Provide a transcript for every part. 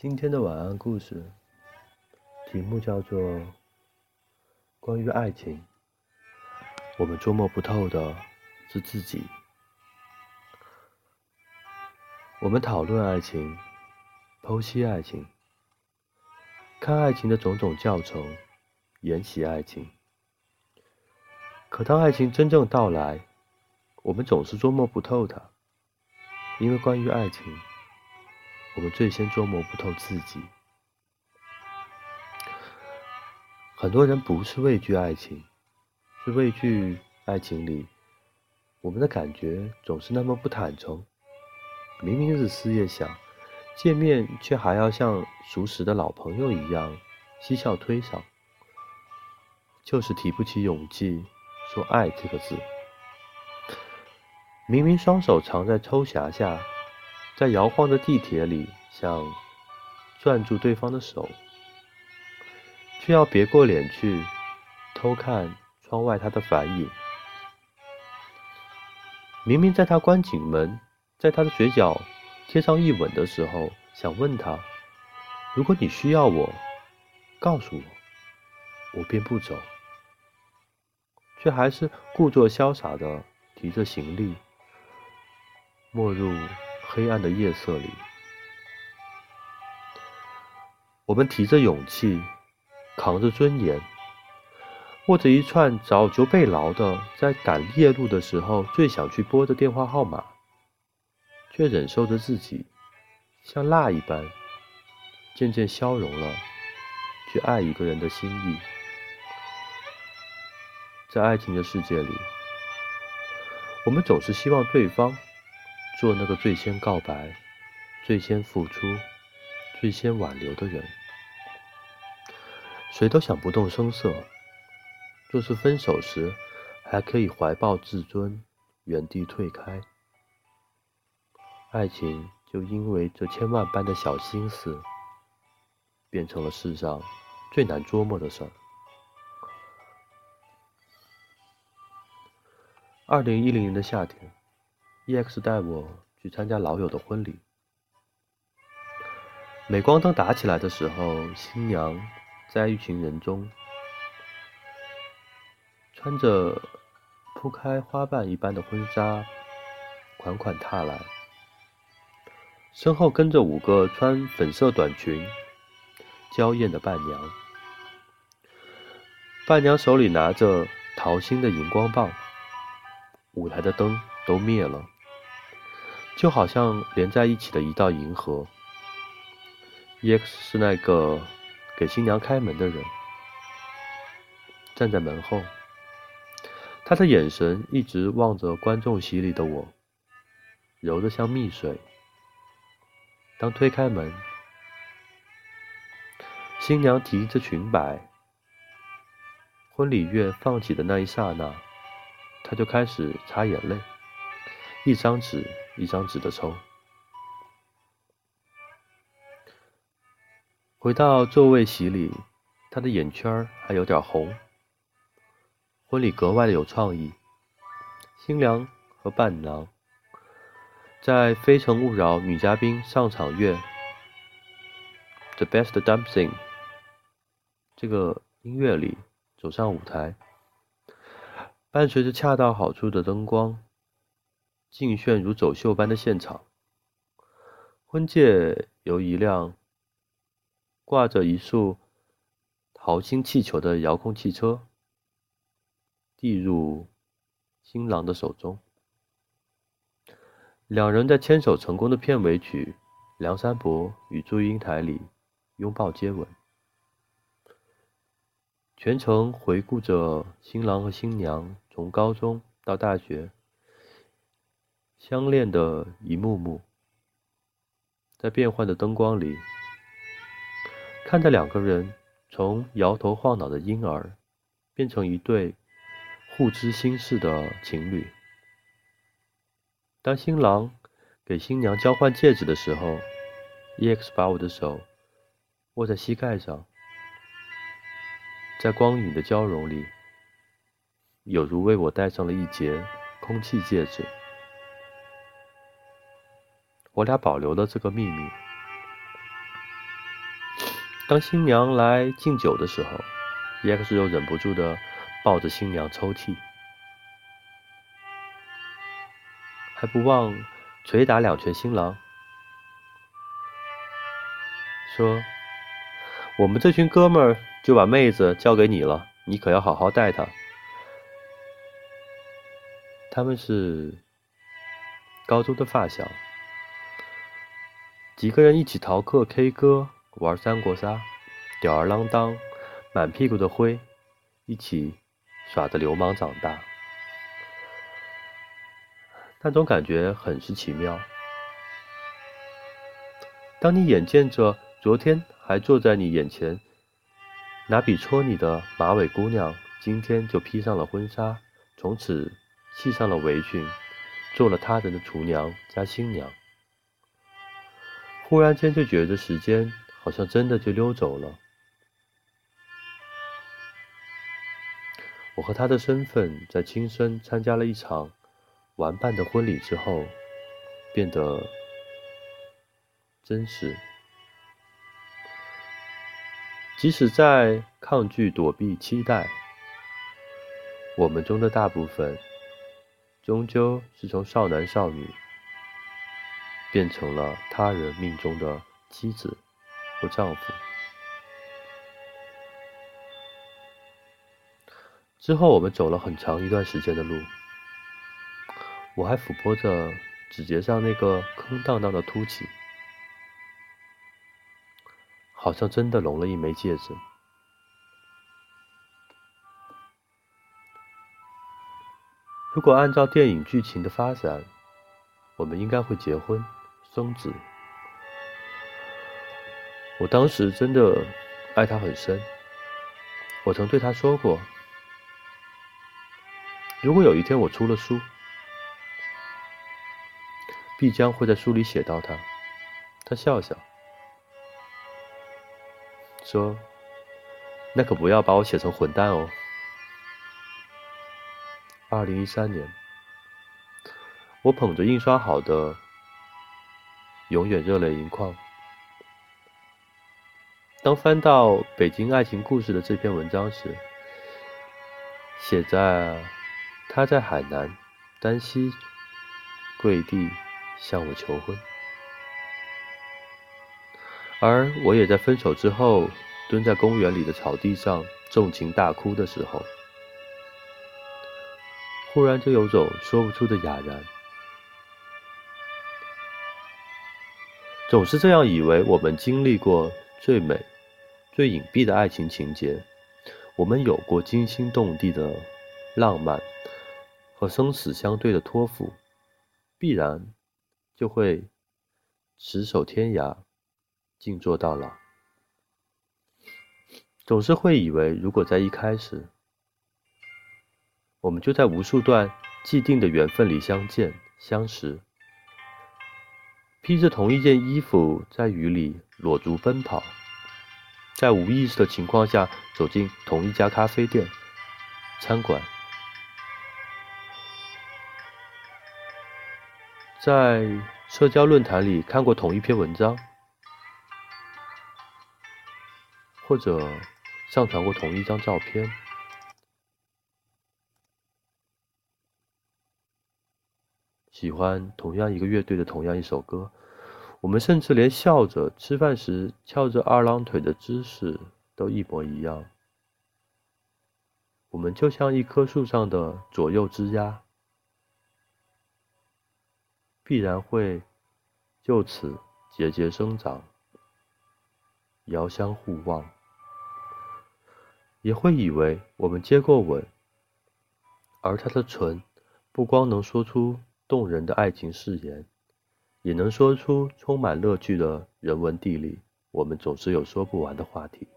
今天的晚安故事题目叫做《关于爱情》，我们捉摸不透的是自己。我们讨论爱情，剖析爱情，看爱情的种种教程，研习爱情。可当爱情真正到来，我们总是捉摸不透它，因为关于爱情。我们最先捉摸不透自己。很多人不是畏惧爱情，是畏惧爱情里我们的感觉总是那么不坦诚。明明日思夜想，见面却还要像熟识的老朋友一样嬉笑推搡，就是提不起勇气说“爱”这个字。明明双手藏在抽匣下。在摇晃的地铁里，想攥住对方的手，却要别过脸去偷看窗外他的反影。明明在他关紧门，在他的嘴角贴上一吻的时候，想问他：如果你需要我，告诉我，我便不走。却还是故作潇洒的提着行李，没入。黑暗的夜色里，我们提着勇气，扛着尊严，握着一串早就被牢的，在赶夜路的时候最想去拨的电话号码，却忍受着自己像蜡一般，渐渐消融了去爱一个人的心意。在爱情的世界里，我们总是希望对方。做那个最先告白、最先付出、最先挽留的人，谁都想不动声色。若是分手时还可以怀抱自尊，原地退开，爱情就因为这千万般的小心思，变成了世上最难捉摸的事儿。二零一零年的夏天。EX 带我去参加老友的婚礼，镁光灯打起来的时候，新娘在一群人中，穿着铺开花瓣一般的婚纱，款款踏来，身后跟着五个穿粉色短裙、娇艳的伴娘，伴娘手里拿着桃心的荧光棒，舞台的灯都灭了。就好像连在一起的一道银河。EX 是那个给新娘开门的人，站在门后，他的眼神一直望着观众席里的我，柔得像蜜水。当推开门，新娘提着裙摆，婚礼乐放起的那一刹那，他就开始擦眼泪，一张纸。一张纸的抽。回到座位席里，他的眼圈还有点红。婚礼格外的有创意，新娘和伴郎在《非诚勿扰》女嘉宾上场乐《The Best Dancing》这个音乐里走上舞台，伴随着恰到好处的灯光。尽炫如走秀般的现场，婚戒由一辆挂着一束桃心气球的遥控汽车递入新郎的手中。两人在牵手成功的片尾曲《梁山伯与祝英台》里拥抱接吻，全程回顾着新郎和新娘从高中到大学。相恋的一幕幕，在变幻的灯光里，看着两个人从摇头晃脑的婴儿，变成一对互知心事的情侣。当新郎给新娘交换戒指的时候，EX 把我的手握在膝盖上，在光影的交融里，有如为我戴上了一节空气戒指。我俩保留了这个秘密。当新娘来敬酒的时候，EX 又忍不住的抱着新娘抽泣，还不忘捶打两拳新郎，说：“我们这群哥们儿就把妹子交给你了，你可要好好待她。”他们是高中的发小，几个人一起逃课、K 歌、玩三国杀，吊儿郎当、满屁股的灰，一起耍着流氓长大。那种感觉很是奇妙。当你眼见着昨天还坐在你眼前拿笔戳你的马尾姑娘，今天就披上了婚纱，从此。系上了围裙，做了他人的厨娘加新娘。忽然间就觉得时间好像真的就溜走了。我和他的身份在亲身参加了一场玩伴的婚礼之后，变得真实。即使在抗拒、躲避、期待，我们中的大部分。终究是从少男少女变成了他人命中的妻子或丈夫。之后，我们走了很长一段时间的路。我还抚摸着指节上那个空荡荡的凸起，好像真的融了一枚戒指。如果按照电影剧情的发展，我们应该会结婚生子。我当时真的爱他很深，我曾对他说过：如果有一天我出了书，必将会在书里写到他。他笑笑说：“那可不要把我写成混蛋哦。”二零一三年，我捧着印刷好的《永远热泪盈眶》，当翻到《北京爱情故事》的这篇文章时，写在他在海南丹溪跪地向我求婚，而我也在分手之后蹲在公园里的草地上纵情大哭的时候。忽然就有种说不出的哑然，总是这样以为我们经历过最美、最隐蔽的爱情情节，我们有过惊心动地的浪漫和生死相对的托付，必然就会执手天涯，静坐到老。总是会以为，如果在一开始。我们就在无数段既定的缘分里相见相识，披着同一件衣服，在雨里裸足奔跑，在无意识的情况下走进同一家咖啡店、餐馆，在社交论坛里看过同一篇文章，或者上传过同一张照片。喜欢同样一个乐队的同样一首歌，我们甚至连笑着吃饭时翘着二郎腿的姿势都一模一样。我们就像一棵树上的左右枝丫，必然会就此节节生长，遥相互望，也会以为我们接过吻，而他的唇不光能说出。动人的爱情誓言，也能说出充满乐趣的人文地理。我们总是有说不完的话题。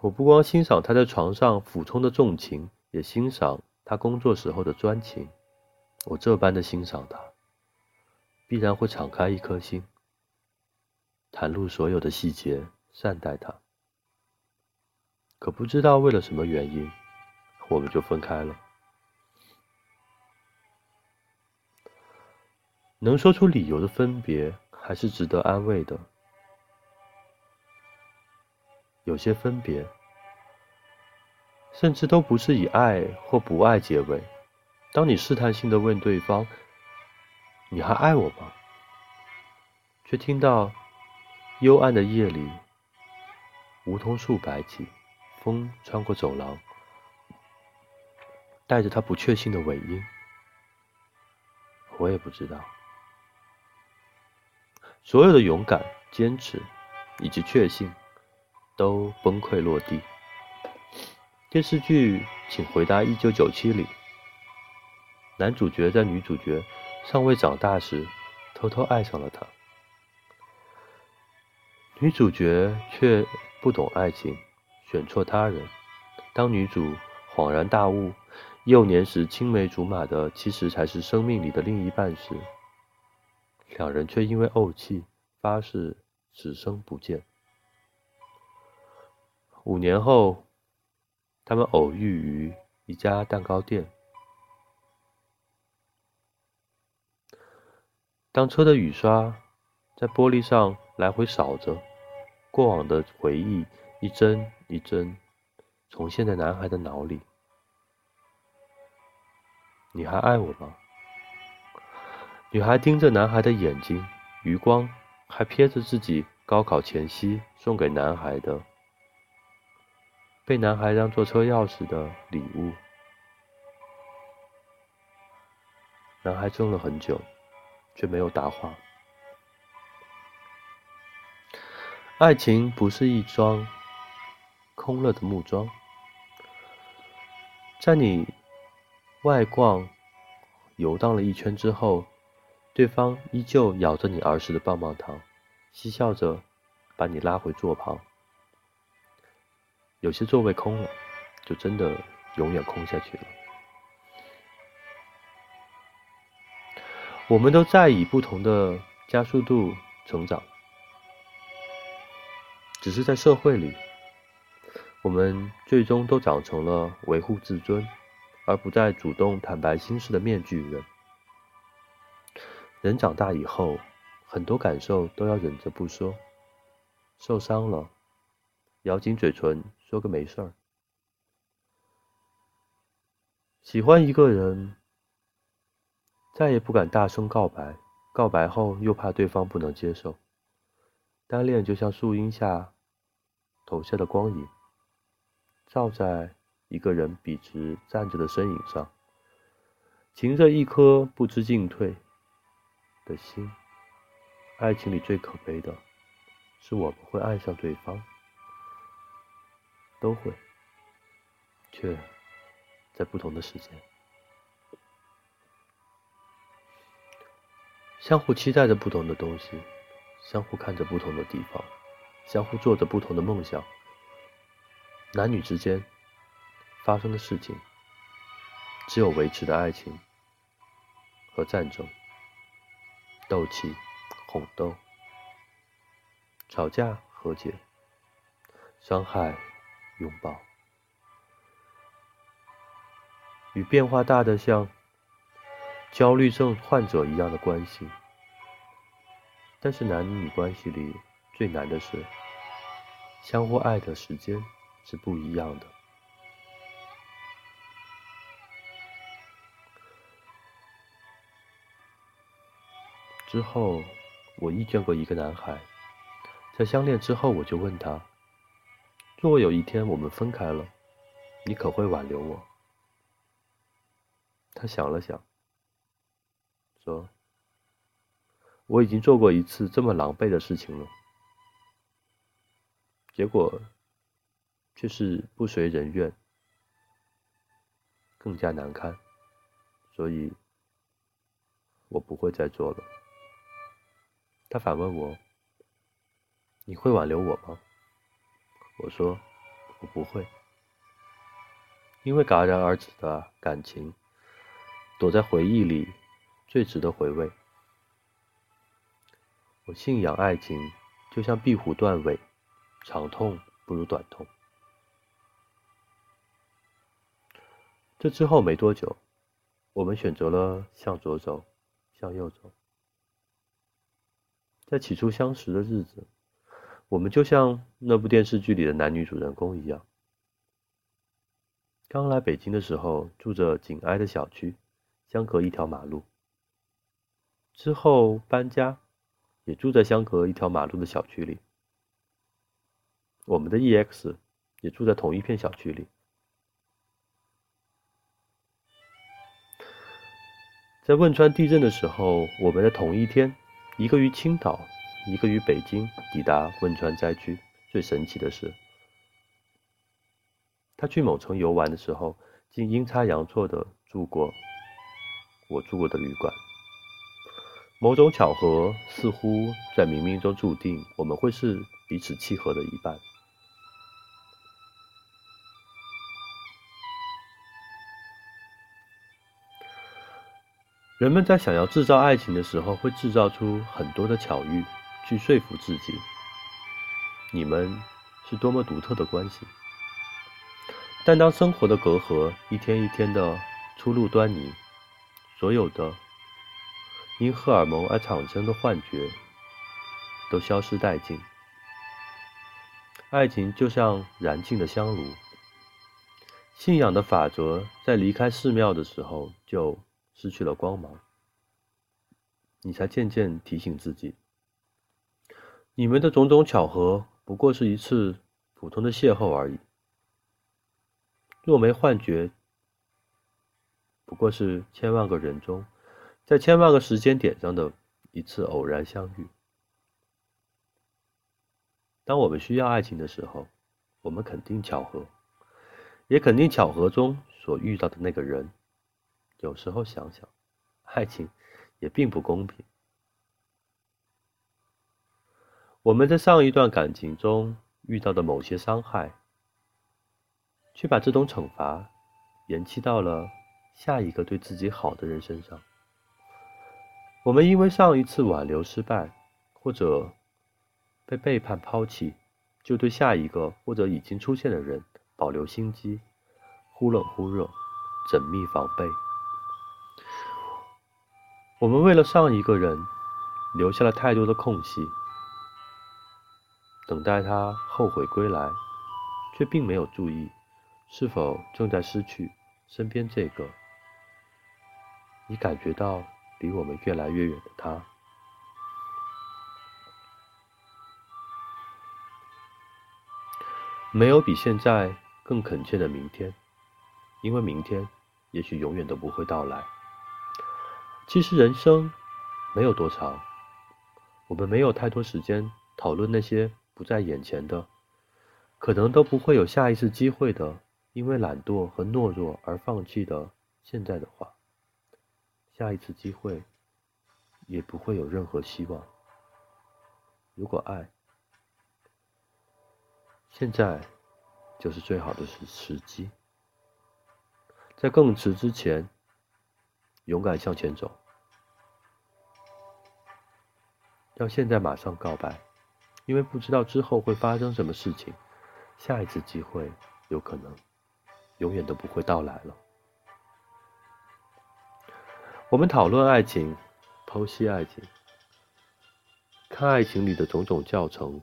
我不光欣赏他在床上俯冲的重情，也欣赏他工作时候的专情。我这般的欣赏他，必然会敞开一颗心，袒露所有的细节，善待他。可不知道为了什么原因，我们就分开了。能说出理由的分别，还是值得安慰的。有些分别，甚至都不是以爱或不爱结尾。当你试探性的问对方：“你还爱我吗？”却听到幽暗的夜里，梧桐树摆起，风穿过走廊，带着他不确信的尾音。我也不知道，所有的勇敢、坚持以及确信，都崩溃落地。电视剧《请回答一九九七》里，男主角在女主角尚未长大时，偷偷爱上了她。女主角却不懂爱情，选错他人。当女主恍然大悟，幼年时青梅竹马的其实才是生命里的另一半时，两人却因为怄气发誓此生不见。五年后，他们偶遇于一家蛋糕店。当车的雨刷在玻璃上来回扫着。过往的回忆一帧一帧重现在男孩的脑里。你还爱我吗？女孩盯着男孩的眼睛，余光还瞥着自己高考前夕送给男孩的、被男孩当做车钥匙的礼物。男孩怔了很久，却没有答话。爱情不是一桩空了的木桩，在你外逛游荡了一圈之后，对方依旧咬着你儿时的棒棒糖，嬉笑着把你拉回座旁。有些座位空了，就真的永远空下去了。我们都在以不同的加速度成长。只是在社会里，我们最终都长成了维护自尊，而不再主动坦白心事的面具人。人长大以后，很多感受都要忍着不说，受伤了，咬紧嘴唇说个没事儿。喜欢一个人，再也不敢大声告白，告白后又怕对方不能接受。单恋就像树荫下投下的光影，照在一个人笔直站着的身影上，擎着一颗不知进退的心。爱情里最可悲的，是我们会爱上对方，都会，却在不同的时间，相互期待着不同的东西。相互看着不同的地方，相互做着不同的梦想。男女之间发生的事情，只有维持的爱情和战争、斗气、哄斗、吵架、和解、伤害、拥抱，与变化大的像焦虑症患者一样的关系。但是男女关系里最难的是，相互爱的时间是不一样的。之后，我遇见过一个男孩，在相恋之后，我就问他：若有一天我们分开了，你可会挽留我？他想了想，说。我已经做过一次这么狼狈的事情了，结果却是不随人愿，更加难堪，所以我不会再做了。他反问我：“你会挽留我吗？”我说：“我不会，因为戛然而止的感情，躲在回忆里，最值得回味。”我信仰爱情，就像壁虎断尾，长痛不如短痛。这之后没多久，我们选择了向左走，向右走。在起初相识的日子，我们就像那部电视剧里的男女主人公一样，刚来北京的时候住着紧挨的小区，相隔一条马路。之后搬家，也住在相隔一条马路的小区里。我们的 EX 也住在同一片小区里。在汶川地震的时候，我们在同一天，一个于青岛。一个于北京抵达汶川灾区，最神奇的是，他去某城游玩的时候，竟阴差阳错的住过我住过的旅馆。某种巧合，似乎在冥冥中注定，我们会是彼此契合的一半。人们在想要制造爱情的时候，会制造出很多的巧遇。去说服自己，你们是多么独特的关系。但当生活的隔阂一天一天的初露端倪，所有的因荷尔蒙而产生的幻觉都消失殆尽。爱情就像燃尽的香炉，信仰的法则在离开寺庙的时候就失去了光芒。你才渐渐提醒自己。你们的种种巧合，不过是一次普通的邂逅而已。若没幻觉，不过是千万个人中，在千万个时间点上的一次偶然相遇。当我们需要爱情的时候，我们肯定巧合，也肯定巧合中所遇到的那个人。有时候想想，爱情也并不公平。我们在上一段感情中遇到的某些伤害，却把这种惩罚延期到了下一个对自己好的人身上。我们因为上一次挽留失败，或者被背叛抛弃，就对下一个或者已经出现的人保留心机，忽冷忽热，缜密防备。我们为了上一个人留下了太多的空隙。等待他后悔归来，却并没有注意是否正在失去身边这个你感觉到离我们越来越远的他。没有比现在更恳切的明天，因为明天也许永远都不会到来。其实人生没有多长，我们没有太多时间讨论那些。不在眼前的，可能都不会有下一次机会的。因为懒惰和懦弱而放弃的现在的话，下一次机会也不会有任何希望。如果爱，现在就是最好的时时机，在更迟之前，勇敢向前走，要现在马上告白。因为不知道之后会发生什么事情，下一次机会有可能永远都不会到来了。我们讨论爱情，剖析爱情，看爱情里的种种教程，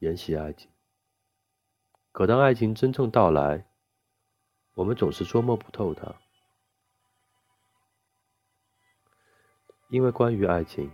研习爱情。可当爱情真正到来，我们总是捉摸不透它，因为关于爱情。